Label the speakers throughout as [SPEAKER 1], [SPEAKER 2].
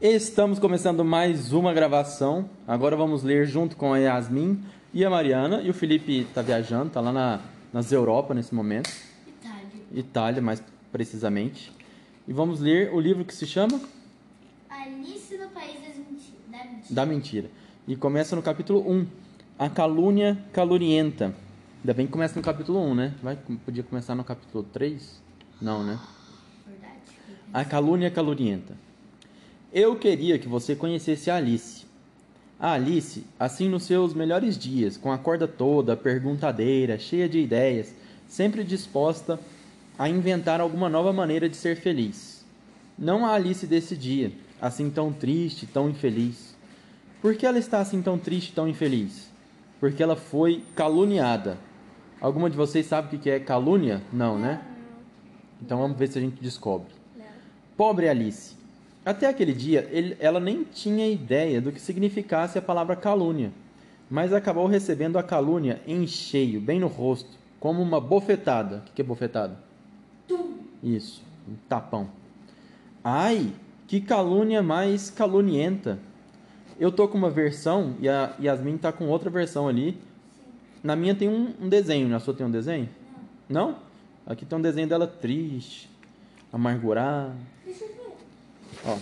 [SPEAKER 1] Estamos começando mais uma gravação. Agora vamos ler junto com a Yasmin e a Mariana. E o Felipe está viajando, está lá na, nas Europa nesse momento.
[SPEAKER 2] Itália.
[SPEAKER 1] Itália, mais precisamente. E vamos ler o livro que se chama
[SPEAKER 2] Alice no País das Menti- da Mentira.
[SPEAKER 1] Da Mentira. E começa no capítulo 1. A calúnia calorienta. Ainda bem que começa no capítulo 1, né? Vai, podia começar no capítulo 3? Não, né?
[SPEAKER 2] Verdade.
[SPEAKER 1] A calúnia calorienta. Eu queria que você conhecesse a Alice. A Alice, assim nos seus melhores dias, com a corda toda, perguntadeira, cheia de ideias, sempre disposta a inventar alguma nova maneira de ser feliz. Não a Alice desse dia, assim tão triste, tão infeliz. Por que ela está assim tão triste, tão infeliz? Porque ela foi caluniada. Alguma de vocês sabe o que é calúnia? Não, né? Então vamos ver se a gente descobre. Pobre Alice. Até aquele dia, ele- ela nem tinha ideia do que significasse a palavra calúnia, mas acabou recebendo a calúnia em cheio, bem no rosto, como uma bofetada. O que é bofetada? Isso, um tapão. Ai, que calúnia mais calunienta. Eu tô com uma versão e a Yasmin tá com outra versão ali. Na minha tem um, um desenho, na sua tem um desenho? Não. Aqui tem um desenho dela triste, amargurada. Ó,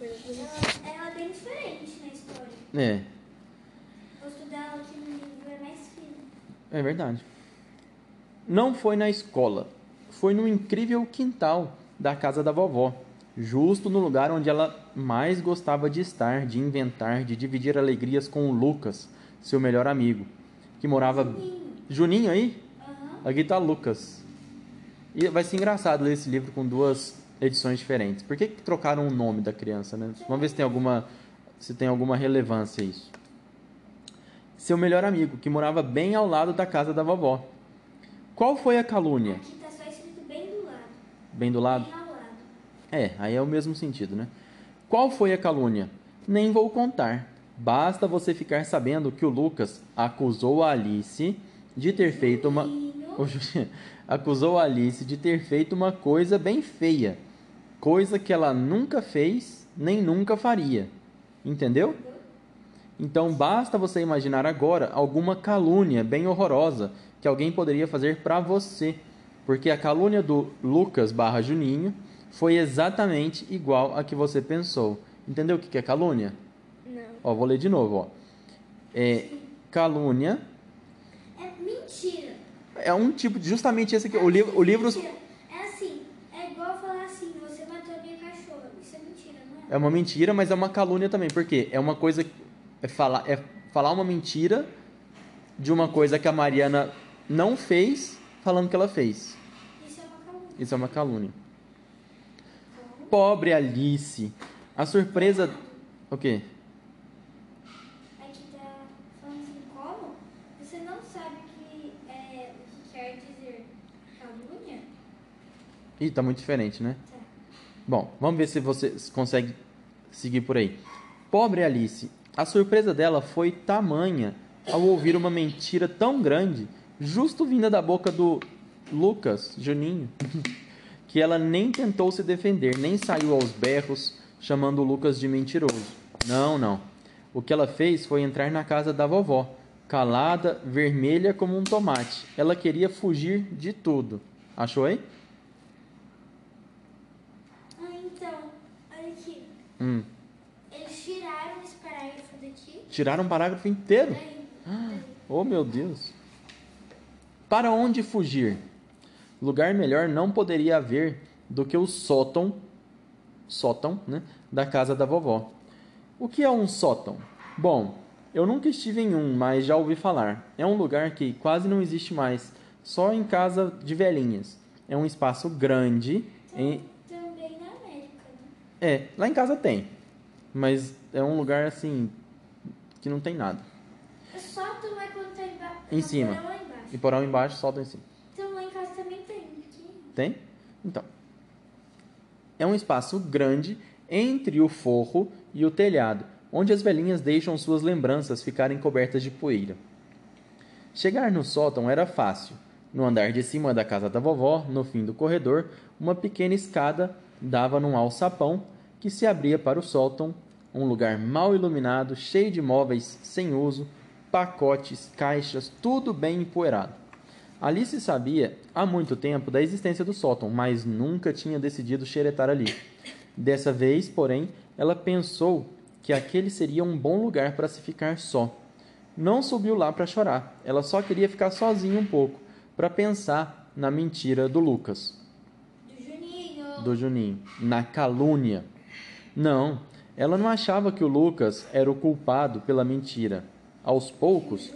[SPEAKER 2] Ela, ela é bem diferente na história.
[SPEAKER 1] é,
[SPEAKER 2] O rosto dela aqui no livro é mais fino.
[SPEAKER 1] é verdade. Não foi na escola, foi no incrível quintal da casa da vovó, justo no lugar onde ela mais gostava de estar, de inventar, de dividir alegrias com o Lucas, seu melhor amigo, que morava.
[SPEAKER 2] Juninho.
[SPEAKER 1] Juninho aí?
[SPEAKER 2] Aham.
[SPEAKER 1] Aqui tá Lucas. E vai ser engraçado ler esse livro com duas edições diferentes. Por que, que trocaram o nome da criança, né? Vamos ver se tem alguma se tem alguma relevância isso. Seu melhor amigo, que morava bem ao lado da casa da vovó. Qual foi a calúnia?
[SPEAKER 2] Aqui tá só escrito bem do lado.
[SPEAKER 1] Bem do lado?
[SPEAKER 2] Bem ao lado.
[SPEAKER 1] É, aí é o mesmo sentido, né? Qual foi a calúnia? Nem vou contar. Basta você ficar sabendo que o Lucas acusou a Alice de ter feito uma. Acusou a Alice de ter feito uma coisa bem feia. Coisa que ela nunca fez nem nunca faria. Entendeu? Então basta você imaginar agora alguma calúnia bem horrorosa que alguém poderia fazer pra você. Porque a calúnia do Lucas barra Juninho foi exatamente igual a que você pensou. Entendeu o que é calúnia?
[SPEAKER 2] Não.
[SPEAKER 1] Ó, vou ler de novo, ó. É, calúnia
[SPEAKER 2] É mentira.
[SPEAKER 1] é um tipo de justamente esse aqui. O livro, o livro
[SPEAKER 2] Mentira. É assim. É igual falar assim: você matou a minha cachorra. Isso é mentira, não é?
[SPEAKER 1] é uma mentira, mas é uma calúnia também. Por quê? É uma coisa é falar é falar uma mentira de uma coisa que a Mariana não fez, falando que ela fez.
[SPEAKER 2] Isso é uma calúnia.
[SPEAKER 1] Isso é uma calúnia. Pobre Alice. A surpresa o quê?
[SPEAKER 2] Aqui tá falando assim: como? Você não sabe que, é, o que quer dizer calúnia?
[SPEAKER 1] Ih, tá muito diferente, né?
[SPEAKER 2] Tá.
[SPEAKER 1] Bom, vamos ver se você consegue seguir por aí. Pobre Alice, a surpresa dela foi tamanha ao ouvir uma mentira tão grande, justo vinda da boca do Lucas, Juninho, que ela nem tentou se defender, nem saiu aos berros chamando o Lucas de mentiroso. Não, não. O que ela fez foi entrar na casa da vovó, calada, vermelha como um tomate. Ela queria fugir de tudo. Achou aí?
[SPEAKER 2] Ah, então, olha aqui.
[SPEAKER 1] Hum.
[SPEAKER 2] Eles tiraram esse parágrafo daqui.
[SPEAKER 1] Tiraram um parágrafo inteiro?
[SPEAKER 2] Daí, daí.
[SPEAKER 1] Oh, meu Deus. Para onde fugir? Lugar melhor não poderia haver do que o sótão, sótão, né, da casa da vovó. O que é um sótão? Bom, eu nunca estive em um, mas já ouvi falar. É um lugar que quase não existe mais, só em casa de velhinhas. É um espaço grande. Em...
[SPEAKER 2] Também na América, né?
[SPEAKER 1] É, lá em casa tem, mas é um lugar assim que não tem nada.
[SPEAKER 2] É tu vai quando tá embaixo.
[SPEAKER 1] Em cima.
[SPEAKER 2] Lá embaixo.
[SPEAKER 1] E porão embaixo, sótão em cima.
[SPEAKER 2] Então lá em casa também tem. Aqui.
[SPEAKER 1] Tem? Então. É um espaço grande entre o forro e o telhado, onde as velhinhas deixam suas lembranças ficarem cobertas de poeira. Chegar no sótão era fácil. No andar de cima da casa da vovó, no fim do corredor, uma pequena escada dava num alçapão que se abria para o sótão, um lugar mal iluminado, cheio de móveis sem uso, pacotes, caixas, tudo bem empoeirado. Alice sabia há muito tempo da existência do sótão, mas nunca tinha decidido xeretar ali. Dessa vez, porém, ela pensou que aquele seria um bom lugar para se ficar só. Não subiu lá para chorar, ela só queria ficar sozinha um pouco, para pensar na mentira do Lucas.
[SPEAKER 2] Do Juninho,
[SPEAKER 1] na calúnia. Não, ela não achava que o Lucas era o culpado pela mentira. Aos poucos,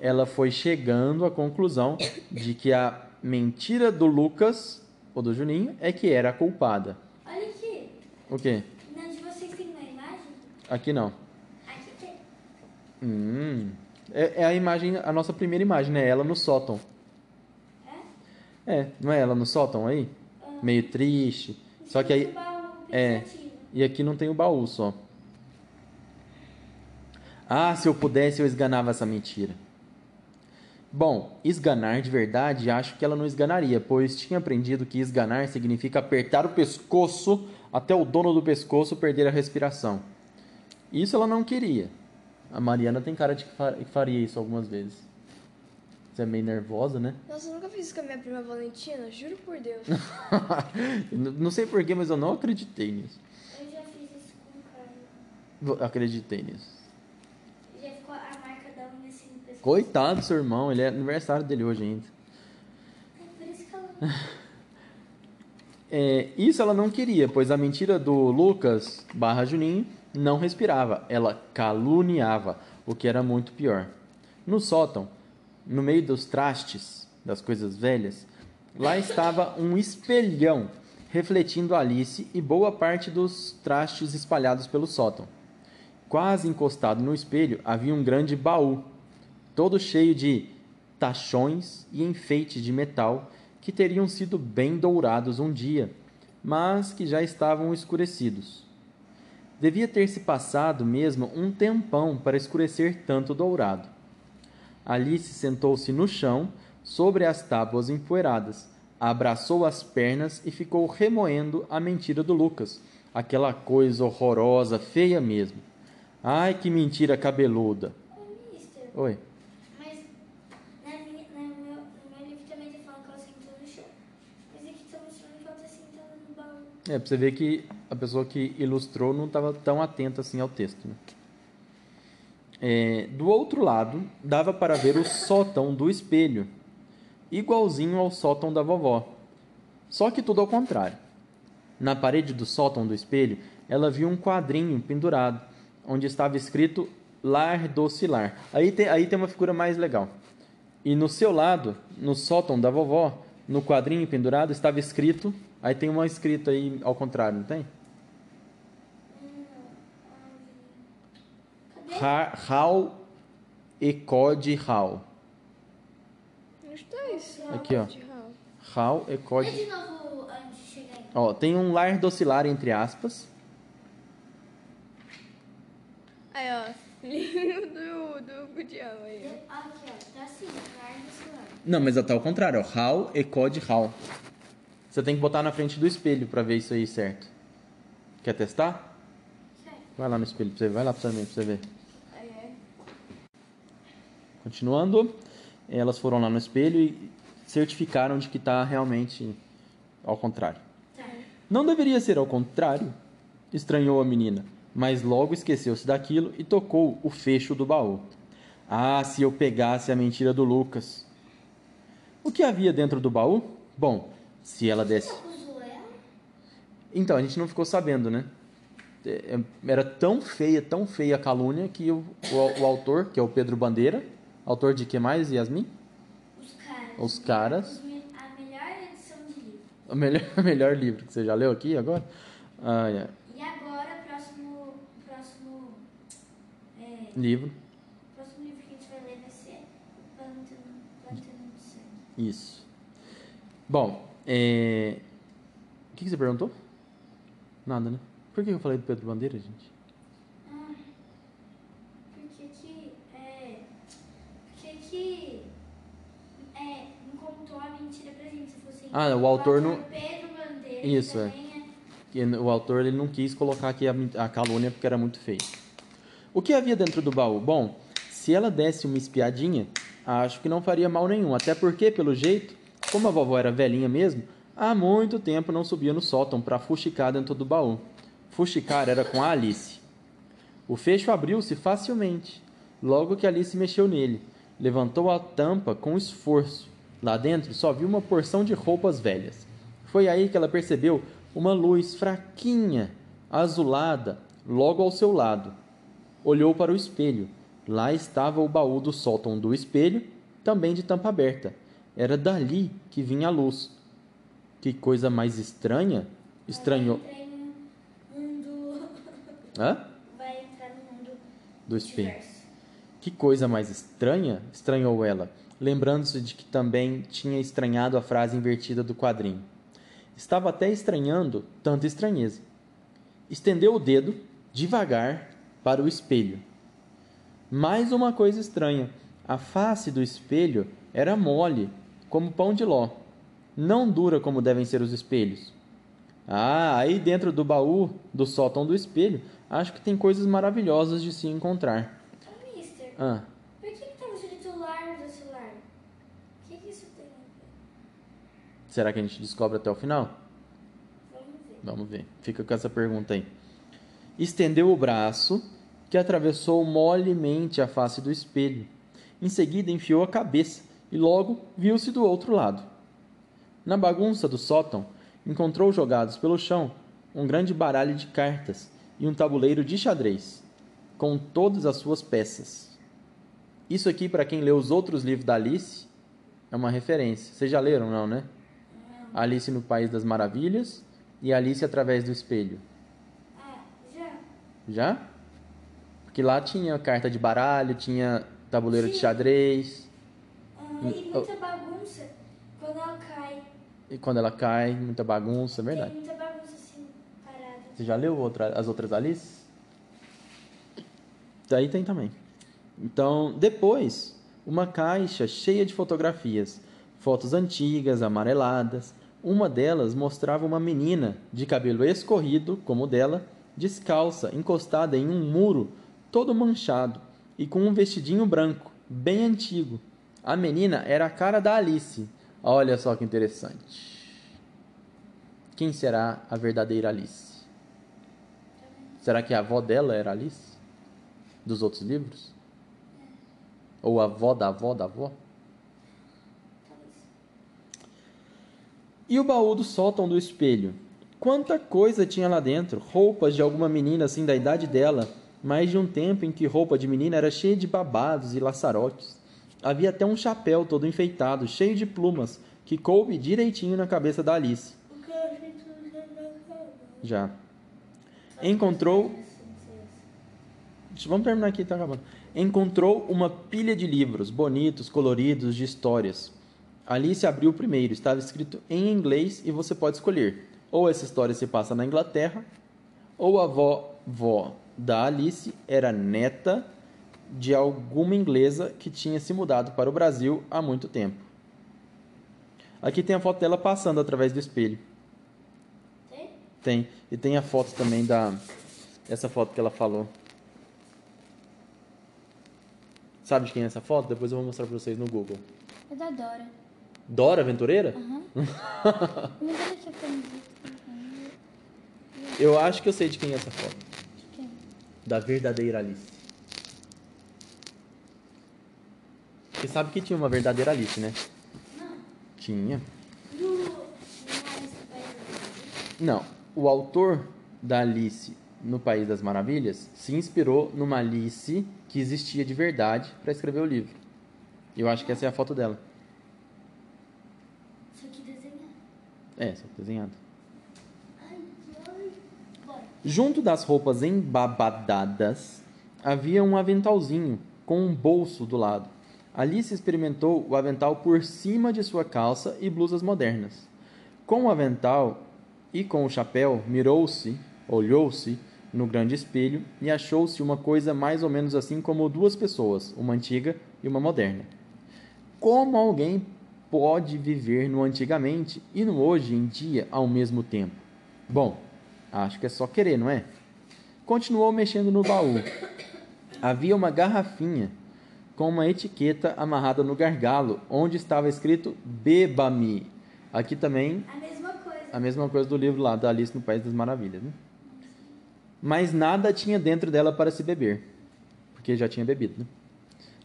[SPEAKER 1] ela foi chegando à conclusão de que a mentira do Lucas, ou do Juninho, é que era a culpada.
[SPEAKER 2] Olha aqui.
[SPEAKER 1] O quê?
[SPEAKER 2] Na de vocês tem uma imagem?
[SPEAKER 1] Aqui não.
[SPEAKER 2] Aqui tem.
[SPEAKER 1] Hum, é, é a imagem, a nossa primeira imagem, né? Ela no sótão.
[SPEAKER 2] É?
[SPEAKER 1] É, não é ela no sótão aí? Meio triste. Só que aí. É. E aqui não tem o baú só. Ah, se eu pudesse, eu esganava essa mentira. Bom, esganar de verdade, acho que ela não esganaria, pois tinha aprendido que esganar significa apertar o pescoço até o dono do pescoço perder a respiração. Isso ela não queria. A Mariana tem cara de que faria isso algumas vezes. Você é meio nervosa, né?
[SPEAKER 3] Nossa, eu nunca fiz isso com a minha prima Valentina, juro por Deus.
[SPEAKER 1] Não sei porquê, mas eu não acreditei nisso.
[SPEAKER 2] Eu já fiz isso com o cara.
[SPEAKER 1] Vo- Acreditei nisso.
[SPEAKER 2] Já ficou a marca da unha assim no pescoço.
[SPEAKER 1] Coitado do seu irmão, ele é aniversário dele hoje ainda.
[SPEAKER 2] É por isso que ela
[SPEAKER 1] É, isso ela não queria, pois a mentira do Lucas barra Juninho não respirava, ela caluniava, o que era muito pior. No sótão, no meio dos trastes, das coisas velhas, lá estava um espelhão refletindo Alice e boa parte dos trastes espalhados pelo sótão. Quase encostado no espelho havia um grande baú, todo cheio de tachões e enfeites de metal que teriam sido bem dourados um dia, mas que já estavam escurecidos. Devia ter se passado mesmo um tempão para escurecer tanto dourado. Alice sentou-se no chão, sobre as tábuas empoeiradas, abraçou as pernas e ficou remoendo a mentira do Lucas, aquela coisa horrorosa, feia mesmo. Ai, que mentira cabeluda!
[SPEAKER 2] Ô, mister,
[SPEAKER 1] Oi.
[SPEAKER 2] mas na minha, na meu, no meu livro também tá falando que ela sentou no chão. Mas aqui tá mostrando que ela tá sentada no baú.
[SPEAKER 1] É, pra você ver que a pessoa que ilustrou não estava tão atenta assim ao texto. Né? É, do outro lado, dava para ver o sótão do espelho, igualzinho ao sótão da vovó. Só que tudo ao contrário. Na parede do sótão do espelho, ela viu um quadrinho pendurado, onde estava escrito Lar Docilar. Aí tem, aí tem uma figura mais legal. E no seu lado, no sótão da vovó, no quadrinho pendurado, estava escrito. Aí tem uma escrita aí ao contrário, não tem? Hal e Code Hal.
[SPEAKER 3] Onde tá isso?
[SPEAKER 1] Aqui, ó. Hal e Code.
[SPEAKER 2] de novo antes de chegar aí.
[SPEAKER 1] Ó, tem um lar docilar entre aspas.
[SPEAKER 3] Aí, ó. Livro do, do Gudião aí, ó.
[SPEAKER 2] Aqui, ó. Tá assim.
[SPEAKER 1] Não, mas tá ao contrário, ó. Hal e Code Hal. Você tem que botar na frente do espelho pra ver isso aí certo. Quer testar?
[SPEAKER 2] Certo.
[SPEAKER 1] Vai lá no espelho pra você, vai lá pra você, pra você ver. Continuando, elas foram lá no espelho e certificaram de que tá realmente ao contrário.
[SPEAKER 2] Tá.
[SPEAKER 1] Não deveria ser ao contrário, estranhou a menina, mas logo esqueceu-se daquilo e tocou o fecho do baú. Ah, se eu pegasse a mentira do Lucas. O que havia dentro do baú? Bom, se ela desse. Então, a gente não ficou sabendo, né? É, é, Era tão feia, tão feia a calúnia que o, o, o autor, que é o Pedro Bandeira, autor de que mais, Yasmin?
[SPEAKER 2] Os caras.
[SPEAKER 1] Os caras.
[SPEAKER 2] A melhor edição de livro.
[SPEAKER 1] O melhor, o melhor livro que você já leu aqui agora? Ah, é.
[SPEAKER 2] E agora, próximo. Próximo. É,
[SPEAKER 1] Livro.
[SPEAKER 2] próximo livro que a gente vai ler vai ser O Pântano, Pântano de Sangue.
[SPEAKER 1] Isso. Bom, é... o que, que você perguntou? Nada, né? Por que eu falei do Pedro Bandeira, gente?
[SPEAKER 2] Ah, porque que. É, porque que. É, contou a mentira pra gente. Se fosse
[SPEAKER 1] Ah, o autor não-
[SPEAKER 2] Pedro Bandeira.
[SPEAKER 1] Isso,
[SPEAKER 2] que
[SPEAKER 1] é. que o autor ele não quis colocar aqui a, a calúnia porque era muito feio. O que havia dentro do baú? Bom, se ela desse uma espiadinha, acho que não faria mal nenhum. Até porque, pelo jeito, como a vovó era velhinha mesmo, há muito tempo não subia no sótão para fuxicar dentro do baú. Fuxicar era com a Alice. O fecho abriu-se facilmente, logo que Alice mexeu nele. Levantou a tampa com esforço. Lá dentro só viu uma porção de roupas velhas. Foi aí que ela percebeu uma luz fraquinha, azulada, logo ao seu lado. Olhou para o espelho. Lá estava o baú do sótão do espelho, também de tampa aberta. Era dali que vinha a luz. Que coisa mais estranha! Estranhou.
[SPEAKER 2] Vai entrar no mundo.
[SPEAKER 1] Hã?
[SPEAKER 2] Vai entrar no mundo
[SPEAKER 1] Do espelho. Que coisa mais estranha! estranhou ela, lembrando-se de que também tinha estranhado a frase invertida do quadrinho. Estava até estranhando tanta estranheza. Estendeu o dedo, devagar, para o espelho. Mais uma coisa estranha: a face do espelho era mole, como pão de ló, não dura como devem ser os espelhos. Ah, aí dentro do baú do sótão do espelho, acho que tem coisas maravilhosas de se encontrar. Ah,
[SPEAKER 2] por que que tá escrito lar do celular? O que que isso tem a ver?
[SPEAKER 1] será que a gente descobre até o final?
[SPEAKER 2] Vamos ver.
[SPEAKER 1] Vamos ver. Fica com essa pergunta aí. Estendeu o braço, que atravessou molemente a face do espelho. Em seguida, enfiou a cabeça e logo viu-se do outro lado. Na bagunça do sótão, encontrou jogados pelo chão um grande baralho de cartas e um tabuleiro de xadrez, com todas as suas peças. Isso aqui, para quem leu os outros livros da Alice, é uma referência. Vocês já leram, não, né? Alice no País das Maravilhas e Alice através do espelho.
[SPEAKER 2] Ah, já?
[SPEAKER 1] Já? Porque lá tinha carta de baralho, tinha tabuleiro de
[SPEAKER 2] Sim.
[SPEAKER 1] xadrez.
[SPEAKER 2] Ah, e muita bagunça quando ela cai.
[SPEAKER 1] E quando ela cai, muita bagunça, é verdade.
[SPEAKER 2] Tem muita bagunça assim, parada.
[SPEAKER 1] Você já leu outra, as outras Alice? Daí tem também. Então, depois, uma caixa cheia de fotografias. Fotos antigas, amareladas. Uma delas mostrava uma menina de cabelo escorrido, como o dela, descalça, encostada em um muro, todo manchado, e com um vestidinho branco, bem antigo. A menina era a cara da Alice. Olha só que interessante. Quem será a verdadeira Alice? Será que a avó dela era Alice? Dos outros livros? Ou avó da avó da avó? E o baú do sótão do espelho? Quanta coisa tinha lá dentro! Roupas de alguma menina assim da idade dela, mais de um tempo em que roupa de menina era cheia de babados e laçarotes. Havia até um chapéu todo enfeitado, cheio de plumas, que coube direitinho na cabeça da Alice.
[SPEAKER 2] Já.
[SPEAKER 1] Encontrou Vamos terminar aqui, tá acabando. Encontrou uma pilha de livros bonitos, coloridos, de histórias. Alice abriu o primeiro, estava escrito em inglês e você pode escolher. Ou essa história se passa na Inglaterra, ou a vó da Alice era neta de alguma inglesa que tinha se mudado para o Brasil há muito tempo. Aqui tem a foto dela passando através do espelho.
[SPEAKER 2] Tem?
[SPEAKER 1] Tem. E tem a foto também da. Essa foto que ela falou. Sabe de quem é essa foto? Depois eu vou mostrar pra vocês no Google.
[SPEAKER 2] É da Dora.
[SPEAKER 1] Dora Aventureira?
[SPEAKER 2] Aham. Aprendiz.
[SPEAKER 1] Eu acho que eu sei de quem é essa foto.
[SPEAKER 2] De quem?
[SPEAKER 1] Da verdadeira Alice. Você sabe que tinha uma verdadeira Alice, né?
[SPEAKER 2] Não.
[SPEAKER 1] Tinha.
[SPEAKER 2] Do...
[SPEAKER 1] Não. O autor da Alice no País das Maravilhas se inspirou numa Alice que existia de verdade para escrever o livro. Eu acho que essa é a foto dela.
[SPEAKER 2] Só que desenhado.
[SPEAKER 1] É, só
[SPEAKER 2] ai. Bora.
[SPEAKER 1] Junto das roupas embabadadas havia um aventalzinho com um bolso do lado. Alice experimentou o avental por cima de sua calça e blusas modernas. Com o avental e com o chapéu, mirou-se, olhou-se no grande espelho e achou-se uma coisa mais ou menos assim como duas pessoas, uma antiga e uma moderna. Como alguém pode viver no antigamente e no hoje em dia ao mesmo tempo? Bom, Acho que é só querer, não é? Continuou mexendo no baú. Havia uma garrafinha com uma etiqueta amarrada no gargalo, onde estava escrito Beba-me. Aqui também
[SPEAKER 2] A mesma coisa.
[SPEAKER 1] a mesma coisa do livro lá da Alice no País das Maravilhas, né? Mas nada tinha dentro dela para se beber, porque já tinha bebido, né?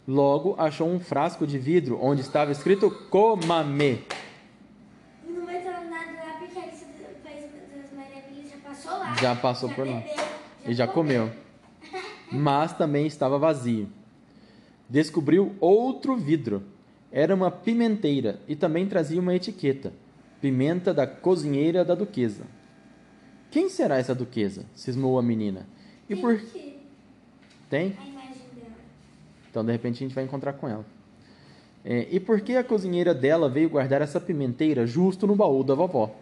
[SPEAKER 1] Logo achou um frasco de vidro onde estava escrito Comame.
[SPEAKER 2] Não vai nada lá porque País das Maravilhas já passou lá.
[SPEAKER 1] Já passou por lá. E já comeu. Mas também estava vazio. Descobriu outro vidro. Era uma pimenteira e também trazia uma etiqueta: Pimenta da cozinheira da duquesa. Quem será essa duquesa? cismou a menina. E
[SPEAKER 2] Tem
[SPEAKER 1] por
[SPEAKER 2] aqui
[SPEAKER 1] tem?
[SPEAKER 2] a imagem dela.
[SPEAKER 1] Então de repente a gente vai encontrar com ela. É, e por que a cozinheira dela veio guardar essa pimenteira justo no baú da vovó?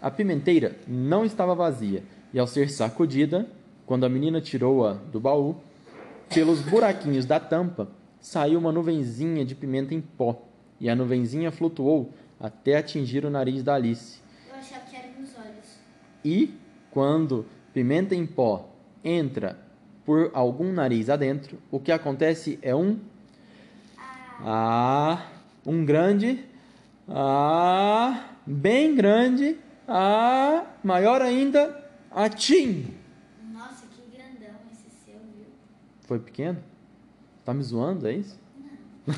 [SPEAKER 1] A pimenteira não estava vazia e, ao ser sacudida, quando a menina tirou-a do baú, pelos buraquinhos da tampa saiu uma nuvenzinha de pimenta em pó e a nuvenzinha flutuou até atingir o nariz da Alice.
[SPEAKER 2] Eu achava que era nos olhos.
[SPEAKER 1] E quando pimenta em pó entra por algum nariz adentro, o que acontece é um ah, um grande ah, bem grande ah, maior ainda atim.
[SPEAKER 2] Nossa, que grandão esse seu, viu?
[SPEAKER 1] Foi pequeno? Tá me zoando, é isso?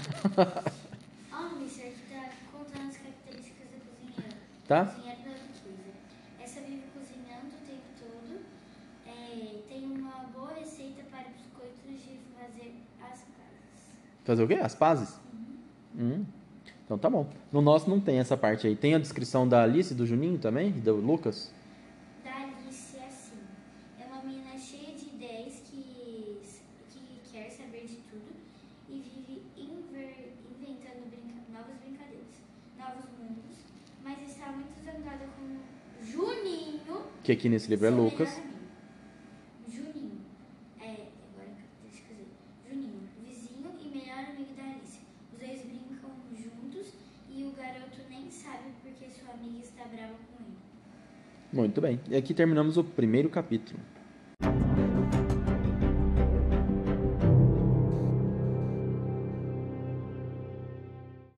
[SPEAKER 2] Ó, o Mister aqui tá contando as características da cozinheira.
[SPEAKER 1] Tá?
[SPEAKER 2] Cozinheira da duquesa. Essa vive cozinhando o tempo todo. É, tem uma boa receita para biscoitos de fazer as casas.
[SPEAKER 1] Fazer o quê? As pazes? Hum. Então tá bom. No nosso não tem essa parte aí. Tem a descrição da Alice, do Juninho também? E do Lucas?
[SPEAKER 2] Da Alice é assim. É uma menina cheia de ideias que, que quer saber de tudo e vive inver- inventando brinca- novas brincadeiras, novos mundos, mas está muito zangada com Juninho.
[SPEAKER 1] Que aqui nesse livro é Lucas.
[SPEAKER 2] melhor amigo. Juninho. É, agora deixa eu dizer. Juninho, vizinho e melhor amigo da Alice. Os dois brincam juntos e o garoto nem sabe porque sua amiga está brava com ele.
[SPEAKER 1] Muito bem. E aqui terminamos o primeiro capítulo.